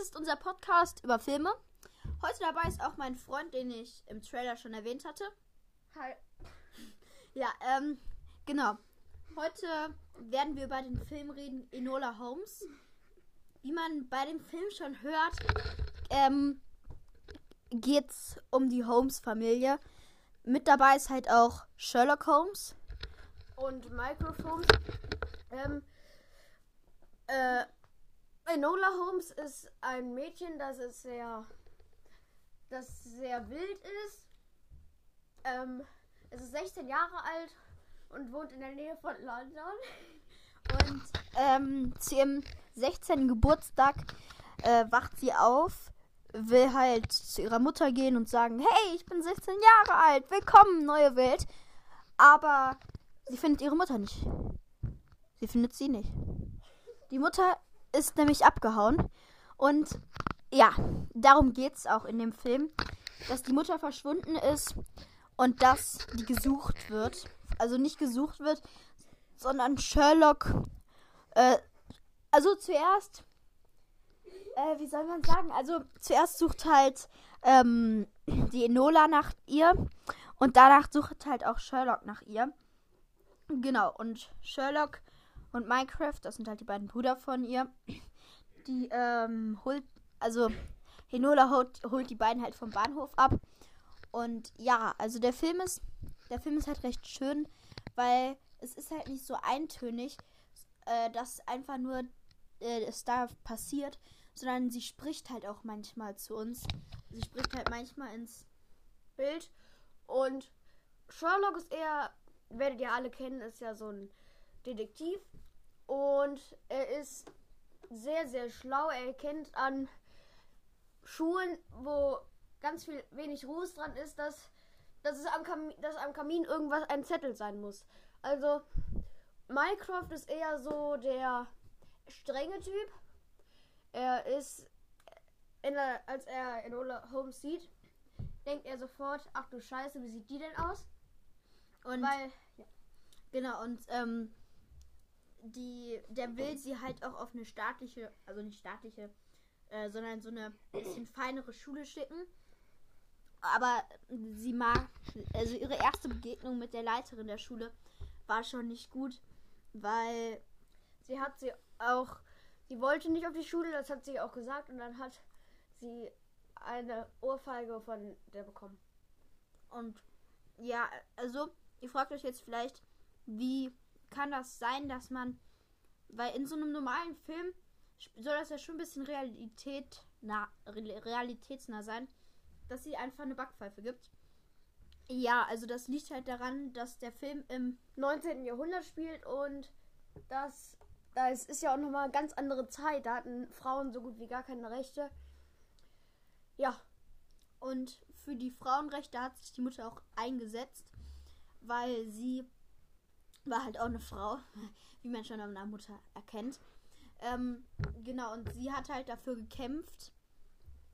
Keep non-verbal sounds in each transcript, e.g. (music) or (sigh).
ist unser Podcast über Filme. Heute dabei ist auch mein Freund, den ich im Trailer schon erwähnt hatte. Hi. Ja, ähm, genau. Heute werden wir über den Film reden, Enola Holmes. Wie man bei dem Film schon hört, ähm, geht's um die Holmes-Familie. Mit dabei ist halt auch Sherlock Holmes. Und Microphones. Ähm, äh, Enola Holmes ist ein Mädchen, das ist sehr, das sehr wild ist. Ähm, es ist 16 Jahre alt und wohnt in der Nähe von London. (laughs) Und ähm, zu ihrem 16. Geburtstag äh, wacht sie auf, will halt zu ihrer Mutter gehen und sagen, hey, ich bin 16 Jahre alt, willkommen, neue Welt. Aber sie findet ihre Mutter nicht. Sie findet sie nicht. Die Mutter ist nämlich abgehauen. Und ja, darum geht es auch in dem Film, dass die Mutter verschwunden ist und dass die gesucht wird. Also nicht gesucht wird, sondern Sherlock. Äh, also zuerst, äh, wie soll man sagen? Also zuerst sucht halt ähm, die Enola nach ihr und danach sucht halt auch Sherlock nach ihr. Genau, und Sherlock und Minecraft, das sind halt die beiden Brüder von ihr, (clears throat) die ähm, holt, also Enola holt, holt die beiden halt vom Bahnhof ab. Und ja, also der Film ist, der Film ist halt recht schön, weil es ist halt nicht so eintönig, äh, dass einfach nur äh, es da passiert, sondern sie spricht halt auch manchmal zu uns. Sie spricht halt manchmal ins Bild. Und Sherlock ist eher, werdet ihr alle kennen, ist ja so ein Detektiv. Und er ist sehr, sehr schlau. Er erkennt an Schulen, wo ganz viel wenig Ruß dran ist, dass, dass, es am Kamin, dass am Kamin irgendwas ein Zettel sein muss. Also Minecraft ist eher so der strenge Typ. Er ist, der, als er Enola Holmes sieht, denkt er sofort, ach du Scheiße, wie sieht die denn aus? Und Weil, ja. genau, und ähm, die, der will sie halt auch auf eine staatliche, also nicht staatliche, äh, sondern so eine bisschen feinere Schule schicken. Aber sie mag, also ihre erste Begegnung mit der Leiterin der Schule war schon nicht gut, weil sie hat sie auch, sie wollte nicht auf die Schule, das hat sie auch gesagt und dann hat sie eine Ohrfeige von der bekommen. Und ja, also ihr fragt euch jetzt vielleicht, wie kann das sein, dass man, weil in so einem normalen Film soll das ja schon ein bisschen Realität, na, realitätsnah sein, dass sie einfach eine Backpfeife gibt. Ja, also das liegt halt daran, dass der Film im 19. Jahrhundert spielt und das, das ist ja auch nochmal eine ganz andere Zeit. Da hatten Frauen so gut wie gar keine Rechte. Ja. Und für die Frauenrechte hat sich die Mutter auch eingesetzt, weil sie war halt auch eine Frau, (laughs) wie man schon an der Mutter erkennt. Ähm, genau, und sie hat halt dafür gekämpft.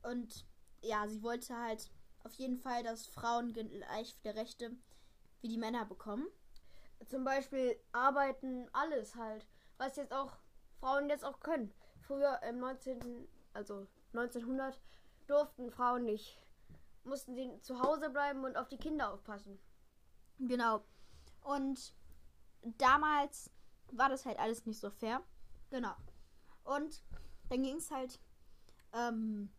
Und ja, sie wollte halt auf jeden Fall, dass Frauen gleich viele Rechte wie die Männer bekommen. Zum Beispiel arbeiten, alles halt. Was jetzt auch Frauen jetzt auch können. Früher im 19., also 1900, durften Frauen nicht. Mussten sie zu Hause bleiben und auf die Kinder aufpassen. Genau. Und damals war das halt alles nicht so fair. Genau. Und dann ging es halt. Ähm,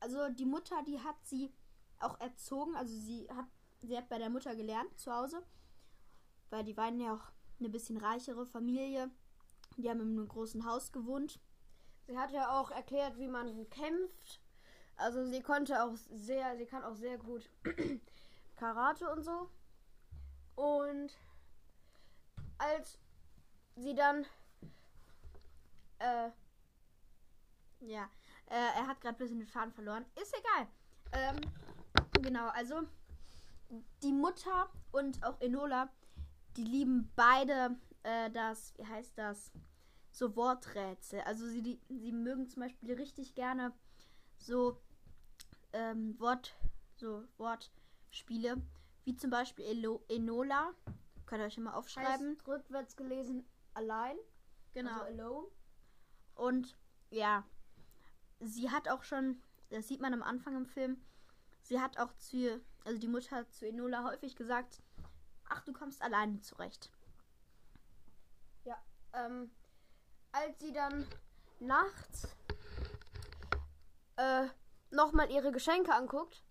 also die Mutter, die hat sie auch erzogen. Also sie hat, sie hat bei der Mutter gelernt zu Hause. Weil die waren ja auch eine bisschen reichere Familie. Die haben in einem großen Haus gewohnt. Sie hat ja auch erklärt, wie man kämpft. Also sie konnte auch sehr, sie kann auch sehr gut (clears throat) Karate und so. Und als sie dann äh, ja, äh, er hat gerade ein bisschen den Faden verloren. Ist egal. Ähm, genau, also die Mutter und auch Enola, die lieben beide äh, das, wie heißt das, so Worträtsel. Also sie, die, sie mögen zum Beispiel richtig gerne so ähm, Wort, so Wortspiele, wie zum Beispiel Elo, Enola. Könnt ihr euch immer aufschreiben. Heißt rückwärts gelesen allein. Genau. Also alone. Und ja. sie hat auch schon, das sieht man am Anfang im Film, sie hat auch zu, also die Mutter hat zu Enola häufig gesagt, ach, du kommst alleine zurecht. Ja, ähm, als sie dann nachts äh, nochmal ihre Geschenke anguckt,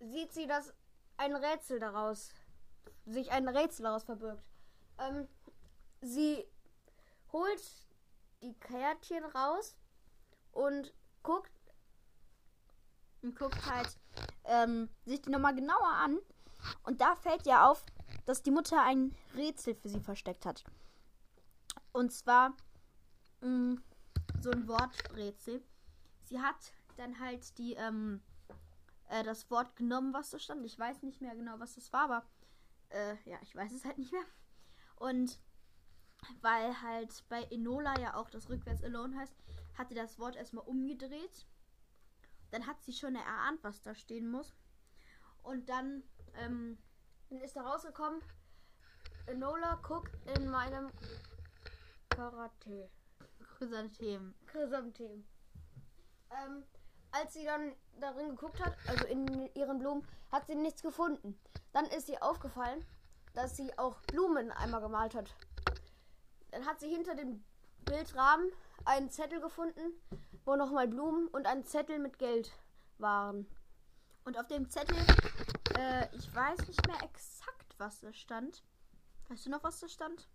sieht sie, dass ein Rätsel daraus, sich ein Rätsel daraus verbirgt. Ähm, sie holt die Kärtchen raus und guckt, Und guckt halt ähm, sich die nochmal genauer an. Und da fällt ihr auf, dass die Mutter ein Rätsel für sie versteckt hat. Und zwar mh, so ein Worträtsel. Sie hat dann halt die, ähm, äh, das Wort genommen, was da stand. Ich weiß nicht mehr genau, was das war, aber äh, ja, ich weiß es halt nicht mehr. Und weil halt bei Enola ja auch das rückwärts alone heißt, hat sie das Wort erstmal umgedreht. Dann hat sie schon erahnt, was da stehen muss. Und dann, ähm, dann ist da rausgekommen, Enola guckt in meinem Karate. Chrysanthemen. Chrysanthemen. Ähm, als sie dann darin geguckt hat, also in ihren Blumen, hat sie nichts gefunden. Dann ist ihr aufgefallen, dass sie auch Blumen einmal gemalt hat. Dann hat sie hinter dem Bildrahmen einen Zettel gefunden, wo nochmal Blumen und ein Zettel mit Geld waren. Und auf dem Zettel, äh, ich weiß nicht mehr exakt, was da stand. Weißt du noch, was da stand?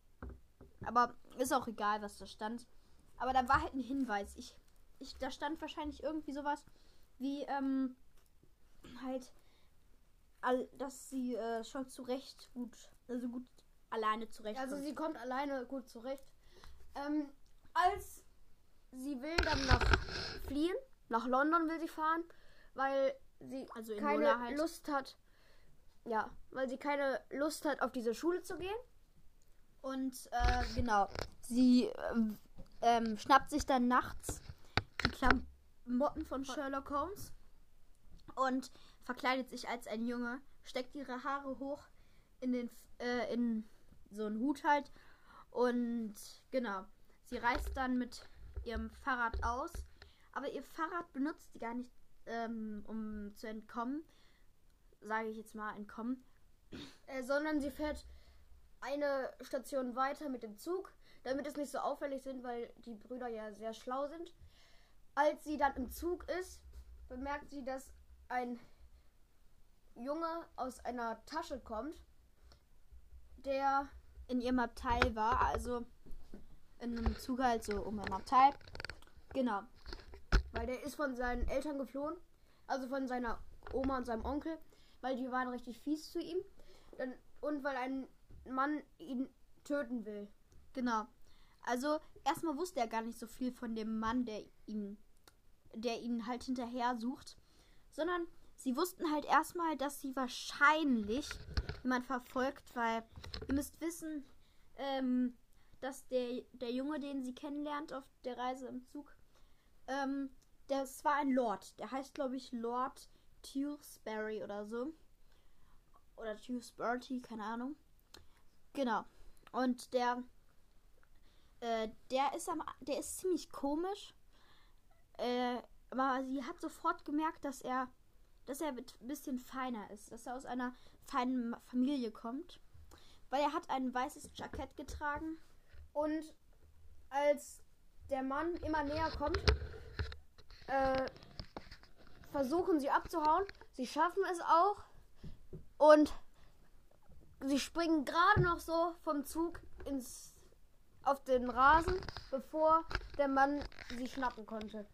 Aber ist auch egal, was da stand. Aber da war halt ein Hinweis. Ich, ich, da stand wahrscheinlich irgendwie sowas wie, ähm, halt, all, dass sie äh, schon zurecht gut, also gut alleine zurecht. Also sie kommt alleine gut zurecht. Ähm, als sie will dann nach fliehen, nach London will sie fahren, weil sie Also keine halt. Lust hat. Ja, weil sie keine Lust hat, auf diese Schule zu gehen. Und äh, genau, sie ähm, ähm, schnappt sich dann nachts Klamotten von Sherlock Holmes und verkleidet sich als ein Junge, steckt ihre Haare hoch in den äh, in so einen Hut halt und genau, sie reist dann mit ihrem Fahrrad aus, aber ihr Fahrrad benutzt sie gar nicht, ähm, um zu entkommen, sage ich jetzt mal entkommen, Äh, sondern sie fährt eine Station weiter mit dem Zug, damit es nicht so auffällig sind, weil die Brüder ja sehr schlau sind. Als sie dann im Zug ist, bemerkt sie, dass ein Junge aus einer Tasche kommt, der in ihrem Abteil war, also in einem Zug halt so um ein Abteil. Genau. Weil der ist von seinen Eltern geflohen. Also von seiner Oma und seinem Onkel. Weil die waren richtig fies zu ihm. Und weil ein Mann ihn töten will. Genau. Also erstmal wusste er gar nicht so viel von dem Mann, der ihn, der ihn halt hinterher sucht, sondern sie wussten halt erstmal, dass sie wahrscheinlich jemand verfolgt, weil ihr müsst wissen, ähm, dass der, der Junge, den sie kennenlernt auf der Reise im Zug, ähm, das war ein Lord. Der heißt, glaube ich, Lord Tewsbury oder so. Oder Tewsbury, keine Ahnung. Genau. Und der, äh, der ist am, der ist ziemlich komisch. Äh, aber sie hat sofort gemerkt, dass er, dass er ein bisschen feiner ist, dass er aus einer feinen Familie kommt. Weil er hat ein weißes Jackett getragen. Und als der Mann immer näher kommt, äh, versuchen sie abzuhauen. Sie schaffen es auch. Und sie springen gerade noch so vom Zug ins, auf den Rasen, bevor der Mann sie schnappen konnte.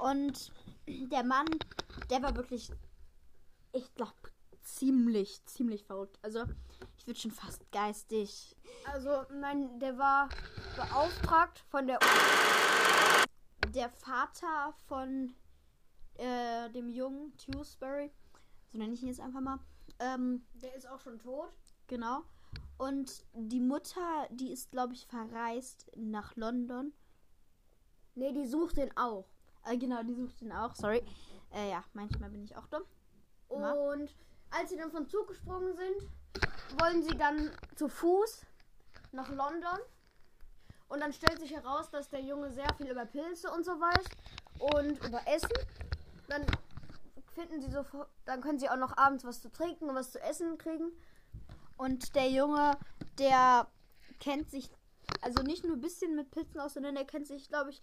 Und der Mann, der war wirklich, ich glaube, ziemlich, ziemlich verrückt. Also, ich würde schon fast geistig. Also, nein, der war beauftragt von der. Der Vater von äh, dem jungen Tewsbury, so nenne ich ihn jetzt einfach mal, ähm, Der ist auch schon tot. genau. Und die Mutter, die ist, glaube ich, verreist nach London. Nee, die sucht den auch. Äh, genau, die sucht ihn auch, sorry. Äh, ja, manchmal bin ich auch dumm. Na? Und als sie dann vom Zug gesprungen sind, wollen sie dann zu Fuß nach London. Und dann stellt sich heraus, dass der Junge sehr viel über Pilze und so weiß. und über Essen. Dann finden sie so, dann können sie auch noch abends was zu trinken und was zu essen kriegen. Und der Junge, der kennt sich also nicht nur ein bisschen mit Pilzen aus, sondern der kennt sich, glaube ich,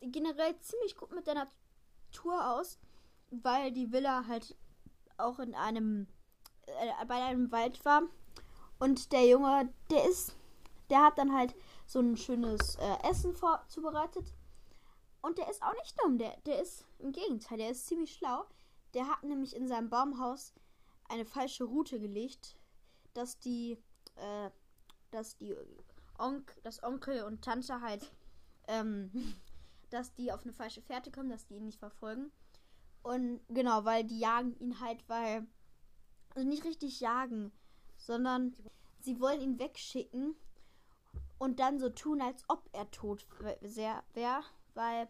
generell ziemlich gut mit der Natur aus, weil die Villa halt auch in einem äh, bei einem Wald war. Und der Junge, der ist, der hat dann halt so ein schönes äh, Essen vorzubereitet. Und der ist auch nicht dumm, der, der ist im Gegenteil, der ist ziemlich schlau. Der hat nämlich in seinem Baumhaus eine falsche Route gelegt, dass die, äh, dass die Onk, dass Onkel und Tante halt, ähm, (laughs) dass die auf eine falsche Fährte kommen, dass die ihn nicht verfolgen. Und genau, weil die jagen ihn halt, weil, also nicht richtig jagen, sondern sie wollen ihn wegschicken und dann so tun, als ob er tot wäre, weil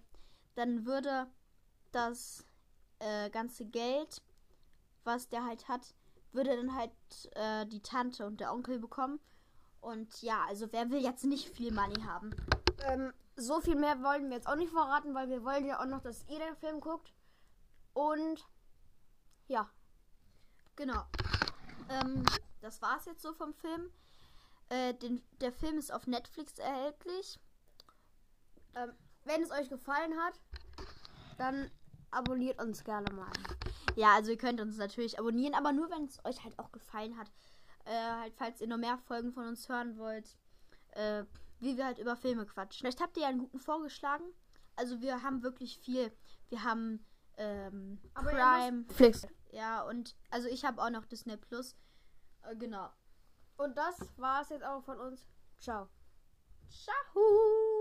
dann würde das äh, ganze Geld, was der halt hat, würde dann halt äh, die Tante und der Onkel bekommen. Und ja, also wer will jetzt nicht viel Money haben? Ähm, so viel mehr wollen wir jetzt auch nicht verraten, weil wir wollen ja auch noch, dass ihr den Film guckt. Und ja. Genau. Ähm, das war's jetzt so vom Film. Äh, den, der Film ist auf Netflix erhältlich. Ähm, wenn es euch gefallen hat, dann abonniert uns gerne mal. Ja, also ihr könnt uns natürlich abonnieren, aber nur wenn es euch halt auch gefallen hat. Äh, halt, falls ihr noch mehr Folgen von uns hören wollt, äh, wie wir halt über Filme quatschen. Vielleicht habt ihr ja einen guten vorgeschlagen. Also wir haben wirklich viel. Wir haben ähm, Prime, Flix. Ja, und also ich habe auch noch Disney Plus. Äh, genau. Und das war es jetzt auch von uns. Ciao. Ciao.